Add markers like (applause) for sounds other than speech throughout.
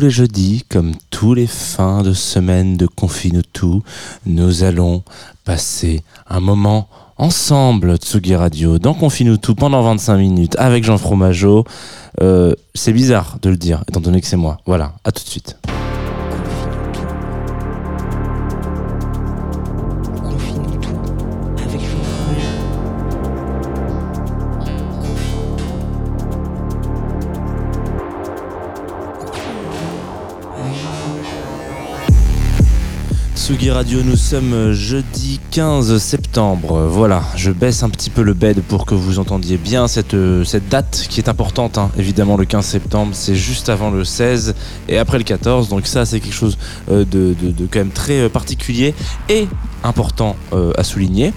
tous les jeudis, comme tous les fins de semaine de Confinutu, nous allons passer un moment ensemble, Tsugi Radio, dans Confinutu pendant 25 minutes avec Jean Fromageau. Euh, c'est bizarre de le dire, étant donné que c'est moi. Voilà, à tout de suite. Radio, nous sommes jeudi 15 septembre. Voilà, je baisse un petit peu le bed pour que vous entendiez bien cette, euh, cette date qui est importante. hein. Évidemment, le 15 septembre, c'est juste avant le 16 et après le 14. Donc ça, c'est quelque chose euh, de, de- de quand même très euh, particulier et important à souligner.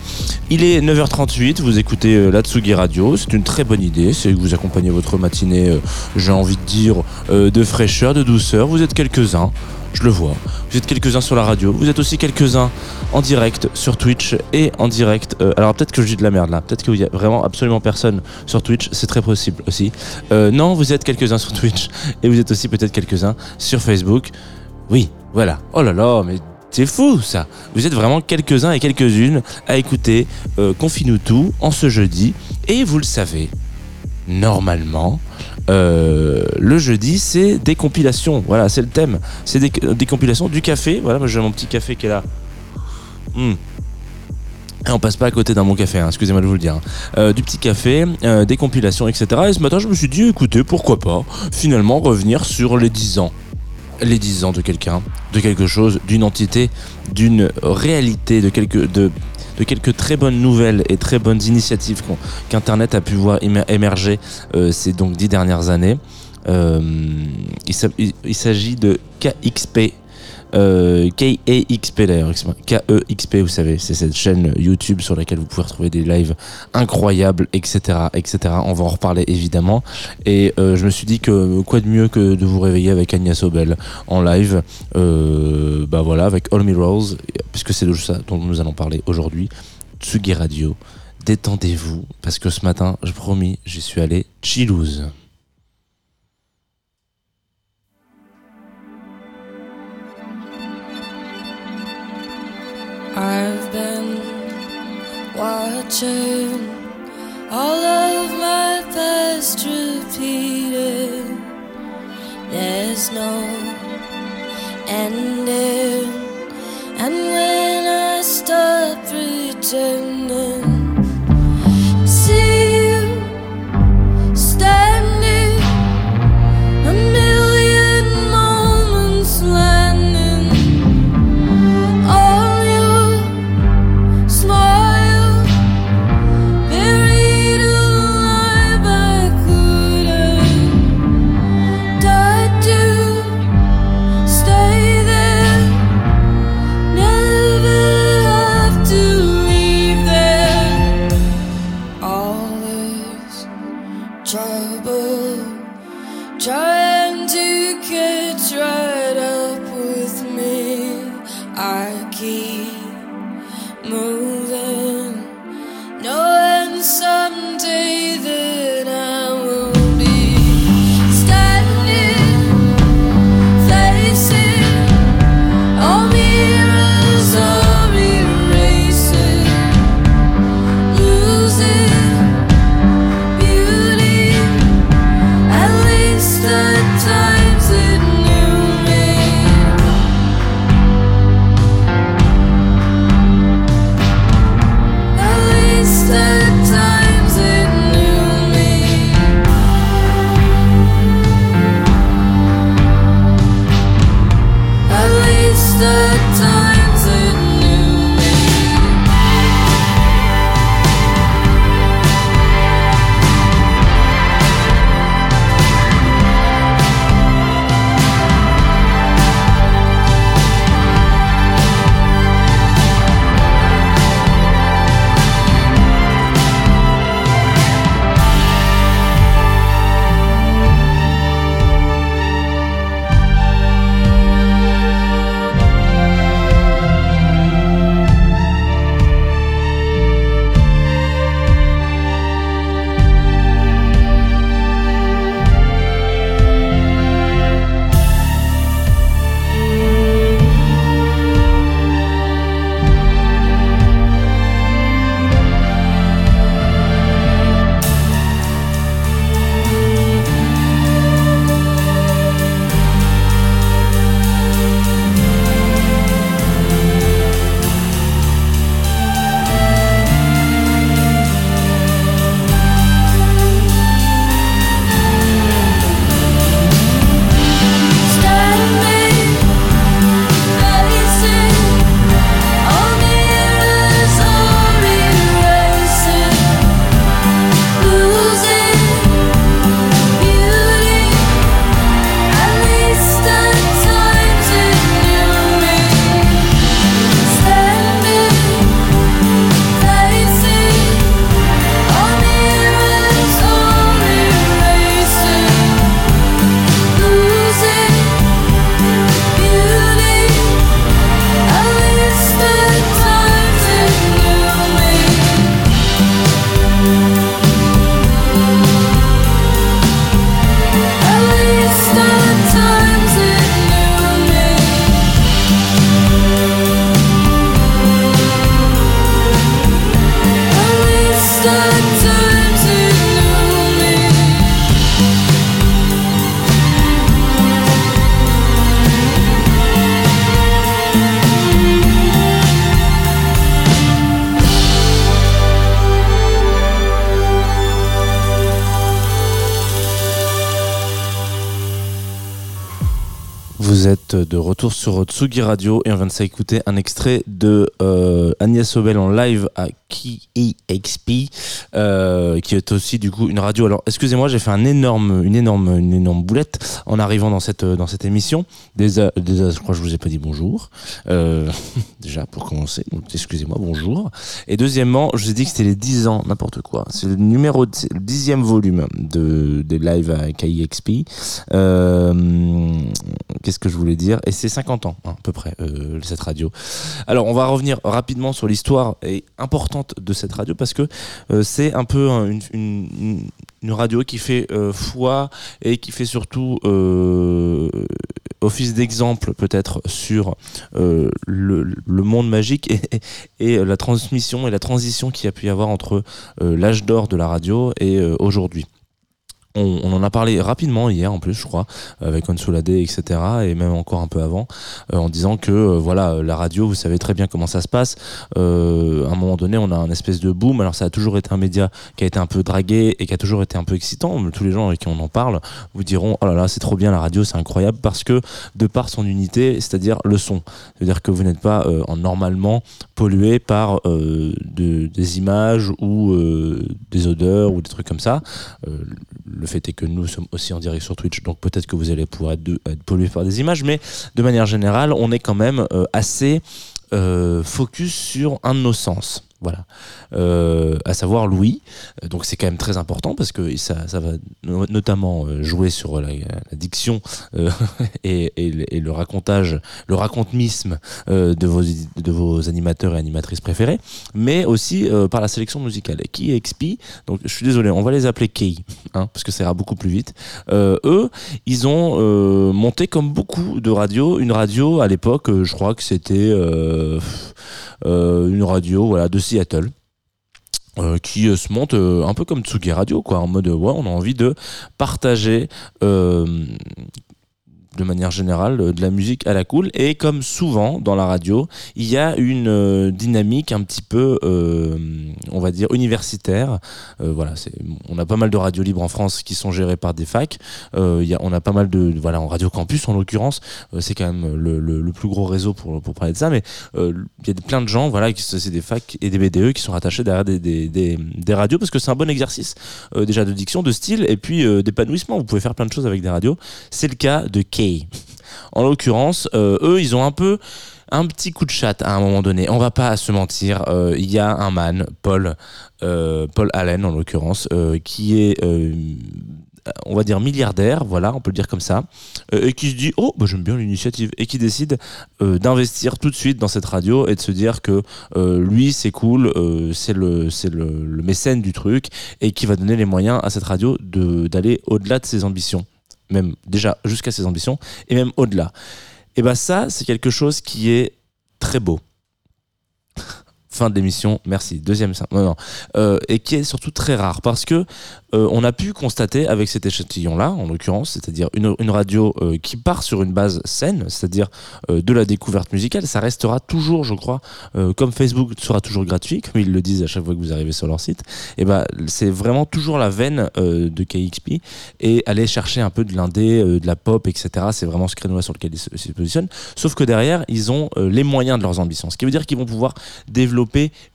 Il est 9h38, vous écoutez la Tsugi Radio. C'est une très bonne idée. C'est que vous accompagnez votre matinée, j'ai envie de dire, de fraîcheur, de douceur. Vous êtes quelques-uns je le vois. Vous êtes quelques-uns sur la radio, vous êtes aussi quelques-uns en direct sur Twitch et en direct. euh, alors peut-être que je dis de la merde là, peut-être qu'il y a vraiment absolument personne sur Twitch, c'est très possible aussi. Euh, non, vous êtes quelques-uns sur Twitch et vous êtes aussi peut-être quelques-uns sur Facebook. Oui, voilà. Oh là là, mais c'est fou ça. Vous êtes vraiment quelques-uns et quelques-unes à écouter euh, Confine-nous tout en ce jeudi et vous le savez, normalement. Euh, le jeudi, c'est des compilations. Voilà, c'est le thème. C'est des, compilations du café. Voilà, moi j'ai mon petit café qui est là. Hmm. Et on passe pas à côté d'un bon café, hein, excusez-moi de vous le dire. hein. Euh, du petit café, euh, des compilations, etc. Et ce matin, je me suis dit, écoutez, pourquoi pas, finalement, revenir sur les 10 ans. Les 10 ans de quelqu'un, de quelque chose, d'une entité, d'une réalité, de quelque, de, de quelques très bonnes nouvelles et très bonnes initiatives qu'Internet a pu voir émer- émerger euh, ces donc 10 dernières années. Euh, il s'agit de KXP. Euh, KEXP d'ailleurs. KEXP, vous savez, c'est cette chaîne YouTube sur laquelle vous pouvez retrouver des lives incroyables, etc., etc. On va en reparler évidemment. Et euh, je me suis dit que quoi de mieux que de vous réveiller avec Agnès Obel en live, euh, bah voilà, avec All Mirrors, puisque c'est de ça dont nous allons parler aujourd'hui. Tsugi Radio, détendez-vous, parce que ce matin, je promis, j'y suis allé chillouse. I've been watching all of my past repeated. There's no ending, and when I stop pretending, de retour sur Tsugi Radio et on vient de s'écouter un extrait de euh, Agnès Sobel en live à KEXP, euh, qui est aussi du coup une radio. Alors excusez-moi, j'ai fait un énorme, une énorme, une énorme boulette en arrivant dans cette dans cette émission. Déjà, déjà je crois que je vous ai pas dit bonjour. Euh, (laughs) déjà pour commencer, excusez-moi, bonjour. Et deuxièmement, je vous ai dit que c'était les 10 ans, n'importe quoi. C'est le numéro, le dixième volume de des lives à KEXP. Qu'est-ce que je voulais dire? Et c'est 50 ans, hein, à peu près, euh, cette radio. Alors, on va revenir rapidement sur l'histoire et importante de cette radio parce que euh, c'est un peu un- une, une- radio qui fait euh, foi et qui fait surtout office d'exemple peut-être sur le, monde magique et, et, la transmission et la transition qu'il y a pu y avoir entre l'âge d'or de la radio et aujourd'hui. On, en a parlé rapidement hier en plus, je crois, avec Consolade, etc. Et même encore un peu avant, euh, en disant que euh, voilà, euh, la radio, vous savez très bien comment ça se passe. À un moment donné, on a un espèce de boom. Alors ça a toujours été un média qui a été un peu dragué et qui a toujours été un peu excitant. Tous les gens avec qui on en parle vous diront oh là là, c'est trop bien la radio, c'est incroyable parce que de par son unité, c'est-à-dire le son, c'est-à-dire que vous n'êtes pas en normalement pollué par de- des images ou des odeurs ou des trucs comme ça. Le fait est que nous sommes aussi en direct sur Twitch, donc peut-être que vous allez pouvoir être, pollué par des images, mais de manière générale, on est quand même euh, assez euh, focus sur un de nos sens. Voilà, Euh, à savoir Louis. Euh, Donc c'est quand même très important parce que ça, ça va no- notamment euh, jouer sur la, diction (laughs) et, le- racontage, le racontemisme euh, de, vos, de vos animateurs et animatrices préférés, mais aussi par la sélection musicale. Qui est XP Donc je suis désolé, on va les appeler Key, hein, parce que ça ira beaucoup plus vite. Eux, ils ont monté comme beaucoup de radios, une radio à l'époque, je crois que c'était une radio voilà, de Seattle. euh, qui euh, se monte euh, un peu comme Tsugi Radio, quoi, en mode ouais, on a envie de partager de manière générale euh, de la musique à la cool. Et comme souvent dans la radio il y a une euh, dynamique un petit peu euh, on va dire universitaire. Voilà on a pas mal de radios libres en France qui sont gérées par des facs. Y a, on a pas mal de voilà en radio campus en l'occurrence. C'est quand même le, plus gros réseau pour, pour parler de ça. Mais il y a plein de gens voilà c'est des facs et des BDE qui sont rattachés derrière des, des, des, radios parce que c'est un bon exercice déjà de diction de style et puis d'épanouissement. Vous pouvez faire plein de choses avec des radios. C'est le cas de En l'occurrence, euh, eux, ils ont un peu un petit coup de chat à un moment donné. On va pas se mentir. euh, Il y a un man, Paul, euh, Paul Allen en l'occurrence, qui est on va dire milliardaire, voilà, on peut le dire comme ça, et qui se dit oh bah, j'aime bien l'initiative et qui décide d'investir tout de suite dans cette radio et de se dire que lui c'est cool, c'est le c'est le, le mécène du truc et qui va donner les moyens à cette radio de d'aller au-delà de ses ambitions, même déjà jusqu'à ses ambitions et même au-delà. Et bah ça c'est quelque chose qui est très beau. Fin de l'émission, merci. Deuxième. Non, non. Euh, et qui est surtout très rare parce que euh, on a pu constater avec cet échantillon-là, en l'occurrence, c'est-à-dire une, une radio euh, qui part sur une base saine, c'est-à-dire de la découverte musicale, ça restera toujours, je crois, comme Facebook sera toujours gratuit, comme ils le disent à chaque fois que vous arrivez sur leur site, et ben c'est vraiment toujours la veine de KXP et aller chercher un peu de l'indé, de la pop, etc. C'est vraiment ce créneau-là sur lequel ils se, positionnent. Sauf que derrière, ils ont les moyens de leurs ambitions, ce qui veut dire qu'ils vont pouvoir développer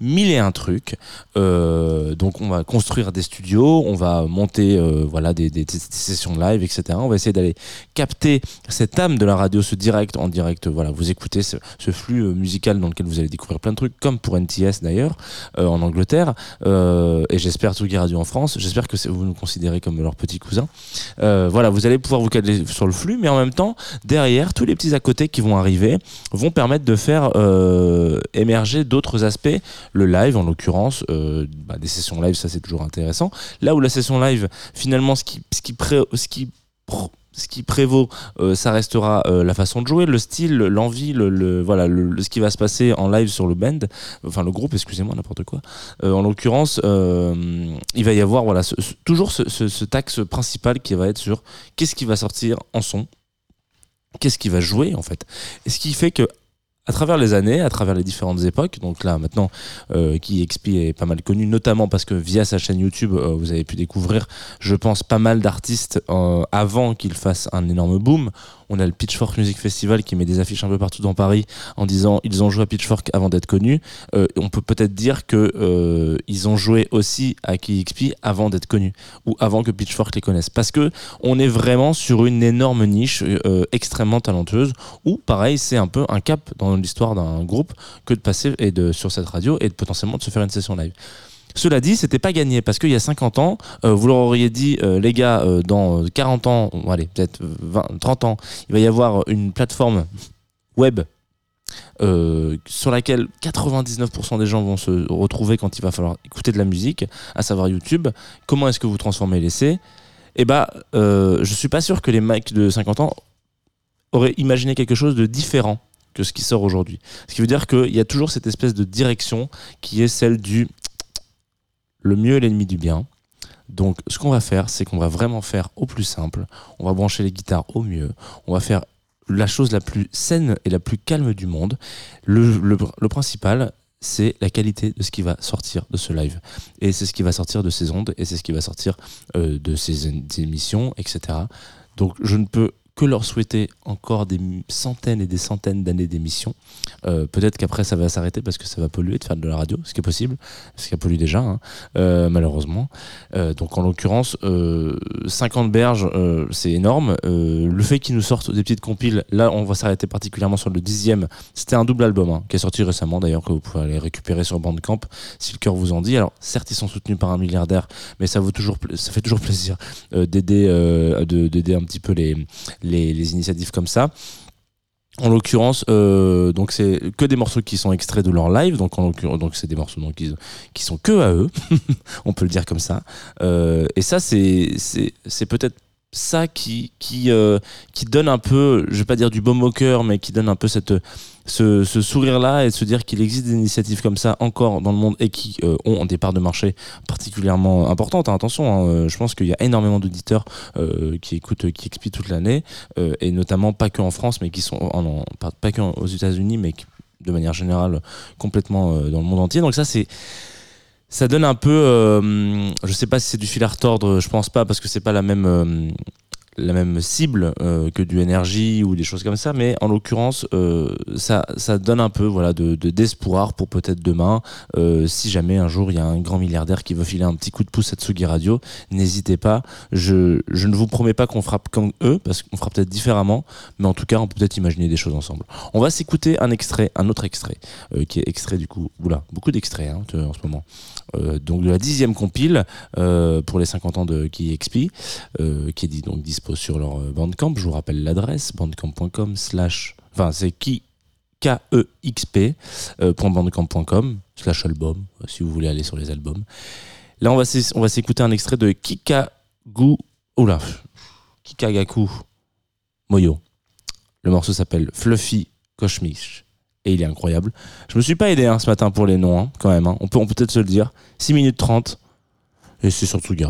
mille et un trucs. Euh, donc on va construire des studios, on va monter euh, voilà des, des- des sessions live, etc. On va essayer d'aller capter cette âme de la radio, ce direct en direct. Voilà, vous écoutez ce, flux euh, musical dans lequel vous allez découvrir plein de trucs, comme pour NTS d'ailleurs en Angleterre. Et j'espère Tsugi Radio en France. J'espère que vous nous considérez comme leur petit cousin. Voilà, vous allez pouvoir vous caler sur le flux, mais en même temps, derrière, tous les petits à côté qui vont arriver vont permettre de faire émerger d'autres aspects. Le live, en l'occurrence, euh, bah, des sessions live, ça c'est toujours intéressant. Là où la session live, finalement, ce qui, ce qui, pré- ce qui ce qui prévaut, euh, ça restera euh, la façon de jouer, le style, l'envie, le, voilà, ce qui va se passer en live sur le band, enfin le groupe, excusez-moi, n'importe quoi. En l'occurrence, il va y avoir voilà, toujours ce, ce, cet axe principal qui va être sur qu'est-ce qui va sortir en son, qu'est-ce qui va jouer en fait. Et ce qui fait que à travers les années, à travers les différentes époques, donc là maintenant, euh, XP est pas mal connu, notamment parce que via sa chaîne YouTube, euh, vous avez pu découvrir, je pense, pas mal d'artistes euh, avant qu'il fasse un énorme boom. On a le Pitchfork Music Festival qui met des affiches un peu partout dans Paris en disant ils ont joué à Pitchfork avant d'être connus. Euh, on peut peut-être dire que ils ont joué aussi à KXP avant d'être connus ou avant que Pitchfork les connaisse. Parce que on est vraiment sur une énorme niche extrêmement talentueuse où pareil c'est un peu un cap dans l'histoire d'un groupe que de passer et de sur cette radio et de potentiellement de se faire une session live. Cela dit, c'était pas gagné parce qu'il y a 50 ans, euh, vous leur auriez dit, euh, les gars, euh, dans 40 ans, allez, peut-être 20, 30 ans, il va y avoir une plateforme web sur laquelle 99% des gens vont se retrouver quand il va falloir écouter de la musique, à savoir YouTube. Comment est-ce que vous transformez l'essai Eh bah, euh, je suis pas sûr que les mecs de 50 ans auraient imaginé quelque chose de différent que ce qui sort aujourd'hui. Ce qui veut dire qu'il y a toujours cette espèce de direction qui est celle du le mieux est l'ennemi du bien. Donc, ce qu'on va faire, c'est qu'on va vraiment faire au plus simple. On va brancher les guitares au mieux. On va faire la chose la plus saine et la plus calme du monde. Le, principal, c'est la qualité de ce qui va sortir de ce live. Et c'est ce qui va sortir de ces ondes, et c'est ce qui va sortir euh, de ces émissions, etc. Donc, je ne peux que leur souhaiter encore des centaines et des centaines d'années d'émissions. Euh, Peut-être qu'après ça va s'arrêter parce que ça va polluer de faire de la radio, ce qui est possible, ce qui a pollué déjà, hein, euh, malheureusement. Euh, donc en l'occurrence, euh, 50 berges, c'est énorme. Le fait qu'ils nous sortent des petites compiles, là on va s'arrêter particulièrement sur le dixième. C'était un double album hein, qui est sorti récemment d'ailleurs que vous pouvez aller récupérer sur Bandcamp si le cœur vous en dit. Alors certes ils sont soutenus par un milliardaire, mais ça vaut toujours, ça fait toujours plaisir d'aider, de- d'aider un petit peu les, les initiatives comme ça. En l'occurrence, euh, donc c'est que des morceaux qui sont extraits de leur live, donc en l'occurrence, donc c'est des morceaux donc, qui, sont que à eux, (laughs) on peut le dire comme ça. Euh, et ça, c'est c'est c'est peut-être ça qui qui euh, qui donne un peu, je vais pas dire du baume au cœur, mais qui donne un peu cette ce, ce sourire là et de se dire qu'il existe des initiatives comme ça encore dans le monde et qui euh, ont des parts de marché particulièrement importantes. hein, attention, hein, euh, je pense qu'il y a énormément d'auditeurs euh, qui écoutent, qui expliquent toute l'année et notamment pas que en France, mais qui sont en, pas, que aux États-Unis, mais de manière générale complètement dans le monde entier. Donc ça, c'est ça donne un peu, euh, je sais pas si c'est du fil à retordre, je pense pas parce que c'est pas la même la même cible euh, que du énergie ou des choses comme ça, mais en l'occurrence, euh, ça, ça donne un peu voilà de de- d'espoir pour peut-être demain, euh, si jamais un jour il y a un grand milliardaire qui veut filer un petit coup de pouce à Tsugi Radio, n'hésitez pas. Je, je ne vous promets pas qu'on frappe comme eux, parce qu'on fera peut-être différemment, mais en tout cas, on peut peut-être imaginer des choses ensemble. On va s'écouter un extrait, un autre extrait, qui est extrait du coup, oula, beaucoup d'extraits hein, en ce moment. Donc de la dixième compile pour les 50 ans de Qui qui est dit, donc sur leur euh, Bandcamp. Je vous rappelle l'adresse bandcamp.com slash, enfin c'est qui K-E-X-P euh, slash album, euh, si vous voulez aller sur les albums. Là, on va s'écouter un extrait de Kikagu, oula, Kikagaku Moyo. Le morceau s'appelle Fluffy Koshmish et il est incroyable. Je me suis pas aidé hein, ce matin pour les noms, hein, quand même. hein. On peut peut-être se le dire. 6 minutes 30 et c'est sur Tsugi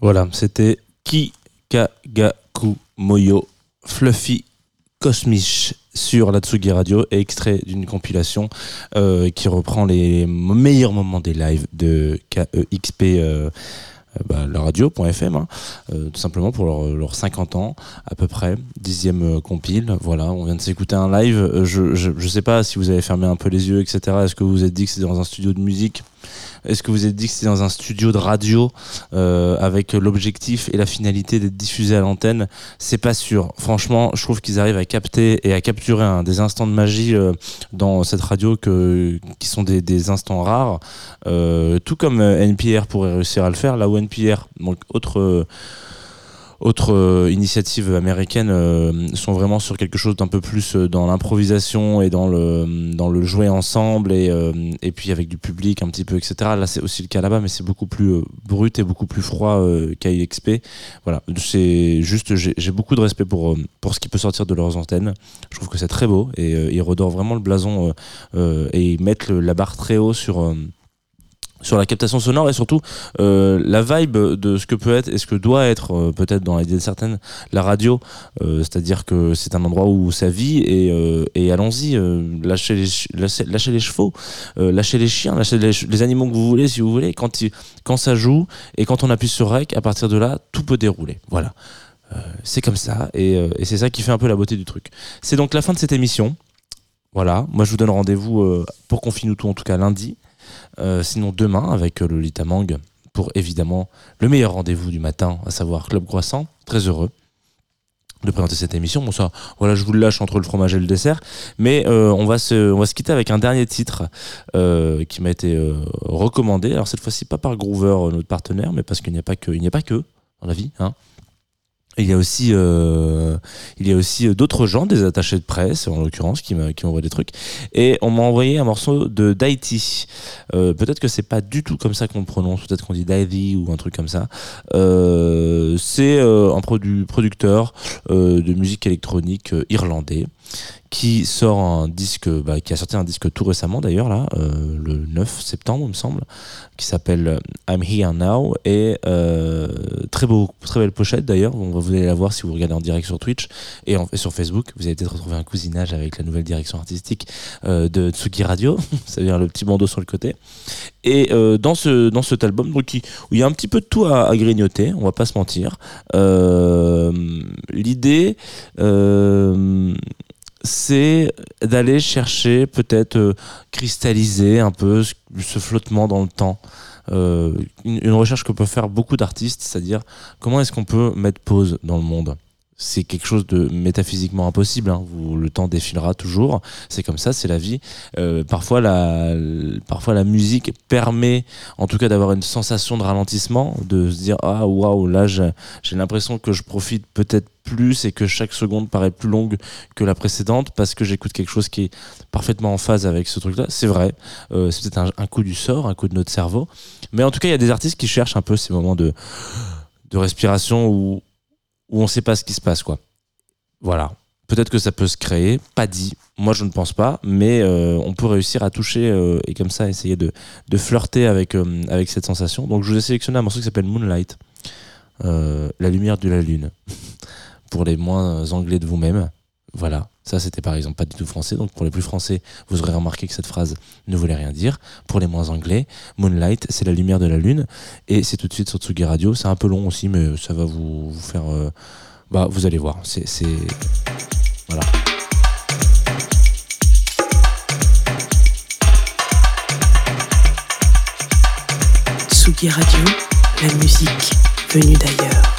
Voilà, c'était Kikagaku Moyo Fluffy Cosmiche sur la Tsugi Radio, extrait d'une compilation euh, qui reprend les meilleurs moments des lives de KEXP. Euh, euh, bah, radio.fm, hein, euh, tout simplement pour leurs leur 50 ans à peu près, dixième compile. Voilà, on vient de s'écouter un live. Je, je, je sais pas si vous avez fermé un peu les yeux, etc. Est-ce que vous vous êtes dit que c'était dans un studio de musique? Est-ce que vous êtes dit que c'était dans un studio de radio euh, avec l'objectif et la finalité d'être diffusé à l'antenne? C'est pas sûr. Franchement, je trouve qu'ils arrivent à capter et à capturer un, des instants de magie euh, dans cette radio qui sont des, instants rares. Euh, tout comme NPR pourrait réussir à le faire, là où NPR, donc autre, euh, autre euh, initiative américaine, euh, sont vraiment sur quelque chose d'un peu plus euh, dans l'improvisation et dans le, dans le jouer ensemble et, et puis avec du public un petit peu, etc. Là, c'est aussi le cas là-bas, mais c'est beaucoup plus brut et beaucoup plus froid euh, qu'AIXP. Voilà, c'est juste, j'ai beaucoup de respect pour, pour ce qui peut sortir de leurs antennes. Je trouve que c'est très beau et ils redorent vraiment le blason et ils mettent la barre très haut sur. Sur la captation sonore et surtout euh, la vibe de ce que peut être et ce que doit être euh, peut-être dans l'idée de certaines la radio. Euh, c'est-à-dire que c'est un endroit où ça vit et, allons-y lâchez, les, chevaux lâchez les chiens lâchez les, animaux que vous voulez si vous voulez. Quand, ça joue et quand on appuie sur rec à partir de là tout peut dérouler. Voilà. C'est comme ça et, c'est ça qui fait un peu la beauté du truc. C'est donc la fin de cette émission. Voilà. Moi je vous donne rendez-vous pour qu'on finisse tout en tout cas lundi sinon demain avec euh, Lolita Mang pour évidemment le meilleur rendez-vous du matin, à savoir Club Croissant. Très heureux de présenter cette émission. Bon ça, voilà, je vous le lâche entre le fromage et le dessert, mais euh, on va se, on va se quitter avec un dernier titre euh, qui m'a été euh, recommandé. Alors cette fois-ci pas par Groover, euh, notre partenaire, mais parce qu'il n'y a pas que, il n'y a pas que dans la vie, hein. Il y a aussi, euh, il y a aussi euh, d'autres gens, des attachés de presse en l'occurrence, qui m'envoient des trucs. Et on m'a envoyé un morceau de Daiti. Euh, peut-être que c'est pas du tout comme ça qu'on le prononce, peut-être qu'on dit Daiti ou un truc comme ça. Euh, c'est euh, un produ- producteur euh, de musique électronique irlandais qui sort un disque, bah, qui a sorti un disque tout récemment d'ailleurs là, euh, le 9 septembre il me semble, qui s'appelle I'm Here Now et euh, très beau, très belle pochette d'ailleurs. Vous allez la voir si vous regardez en direct sur Twitch et, sur Facebook. Vous allez peut-être retrouver un cousinage avec la nouvelle direction artistique euh, de Tsuki Radio, (laughs) c'est-à-dire le petit bandeau sur le côté. Et euh, dans ce dans cet album, donc, où il y a un petit peu de tout à, à grignoter, on va pas se mentir. Euh, L'idée, euh, c'est d'aller chercher peut-être euh, cristalliser un peu ce, flottement dans le temps. Euh, une, une recherche que peuvent faire beaucoup d'artistes, c'est-à-dire comment est-ce qu'on peut mettre pause dans le monde c'est quelque chose de métaphysiquement impossible. hein. Vous- le temps défilera toujours. C'est comme ça, c'est la vie. Euh, parfois, la, parfois, la musique permet, en tout cas, d'avoir une sensation de ralentissement, de se dire ah waouh, là, j'ai l'impression que je profite peut-être plus et que chaque seconde paraît plus longue que la précédente parce que j'écoute quelque chose qui est parfaitement en phase avec ce truc-là. C'est vrai. Euh, c'est peut-être un, un coup du sort, un coup de notre cerveau. Mais en tout cas, il y a des artistes qui cherchent un peu ces moments de de respiration où où on sait pas ce qui se passe quoi. Voilà. Peut-être que ça peut se créer, pas dit. Moi, je ne pense pas, mais euh, on peut réussir à toucher euh, et comme ça essayer de, de flirter avec, euh, avec cette sensation. Donc, je vous ai sélectionné un morceau qui s'appelle Moonlight, la lumière de la lune, (laughs) pour les moins anglais de vous-même. Voilà, ça c'était par exemple pas du tout français, donc pour les plus français, vous aurez remarqué que cette phrase ne voulait rien dire. Pour les moins anglais, Moonlight, c'est la lumière de la lune, et c'est tout de suite sur Tsugi Radio. C'est un peu long aussi, mais ça va vous, faire. euh, bah, vous allez voir, c'est. c'est- Voilà. Tsugi Radio, la musique venue d'ailleurs.